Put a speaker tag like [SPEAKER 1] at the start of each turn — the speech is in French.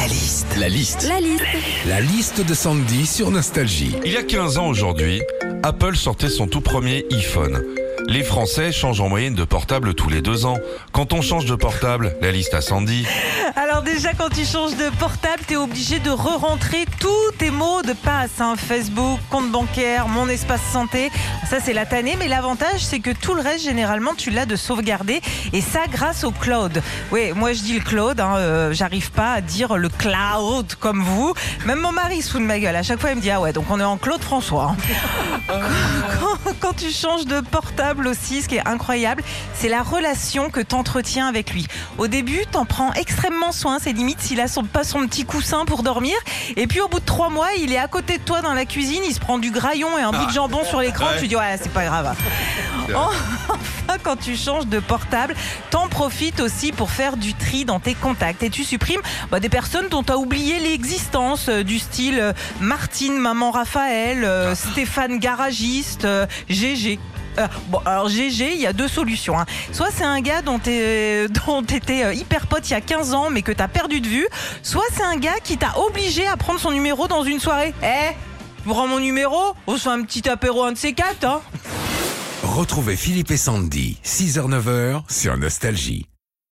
[SPEAKER 1] La liste.
[SPEAKER 2] La liste.
[SPEAKER 3] La liste.
[SPEAKER 2] La liste de Sandy sur Nostalgie.
[SPEAKER 4] Il y a 15 ans aujourd'hui, Apple sortait son tout premier iPhone. Les Français changent en moyenne de portable tous les deux ans. Quand on change de portable, la liste a Sandy.
[SPEAKER 5] Alors déjà, quand tu changes de portable, t'es obligé de re-rentrer tous tes mots de passe. hein. Facebook, compte bancaire, mon espace santé. Ça, c'est la tannée. Mais l'avantage, c'est que tout le reste, généralement, tu l'as de sauvegarder. Et ça, grâce au cloud. Oui, moi, je dis le cloud. hein, euh, J'arrive pas à dire le cloud comme vous. Même mon mari se fout de ma gueule. À chaque fois, il me dit, ah ouais, donc on est en Claude François. hein. quand, quand tu changes de portable aussi, ce qui est incroyable, c'est la relation que tu entretiens avec lui. Au début, t'en prends extrêmement soin, c'est limite s'il a son, pas son petit coussin pour dormir. Et puis au bout de trois mois, il est à côté de toi dans la cuisine, il se prend du graillon et un bout de jambon sur l'écran, tu dis ouais, c'est pas grave. Enfin, quand tu changes de portable, t'en profites aussi pour faire du tri dans tes contacts et tu supprimes bah, des personnes dont tu as oublié l'existence, euh, du style euh, Martine, maman Raphaël, euh, Stéphane garagiste, GG. Euh, bon, alors GG, il y a deux solutions. hein. Soit c'est un gars dont tu dont étais euh, hyper pote il y a 15 ans mais que tu as perdu de vue, soit c'est un gars qui t'a obligé à prendre son numéro dans une soirée. Eh, tu prends mon numéro On se fait un petit apéro, un de ces quatre, hein
[SPEAKER 2] Retrouvez Philippe et Sandy, 6h-9h sur Nostalgie.